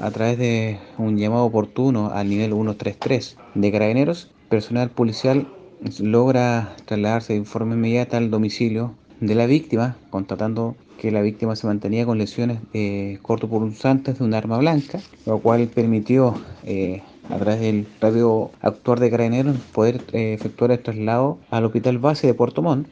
a través de un llamado oportuno al nivel 133 de carabineros, personal policial logra trasladarse de forma inmediata al domicilio de la víctima, constatando que la víctima se mantenía con lesiones eh, cortopunzantes de un arma blanca, lo cual permitió eh, a través del radio actuar de carabineros poder eh, efectuar el traslado al hospital base de Puerto Montt,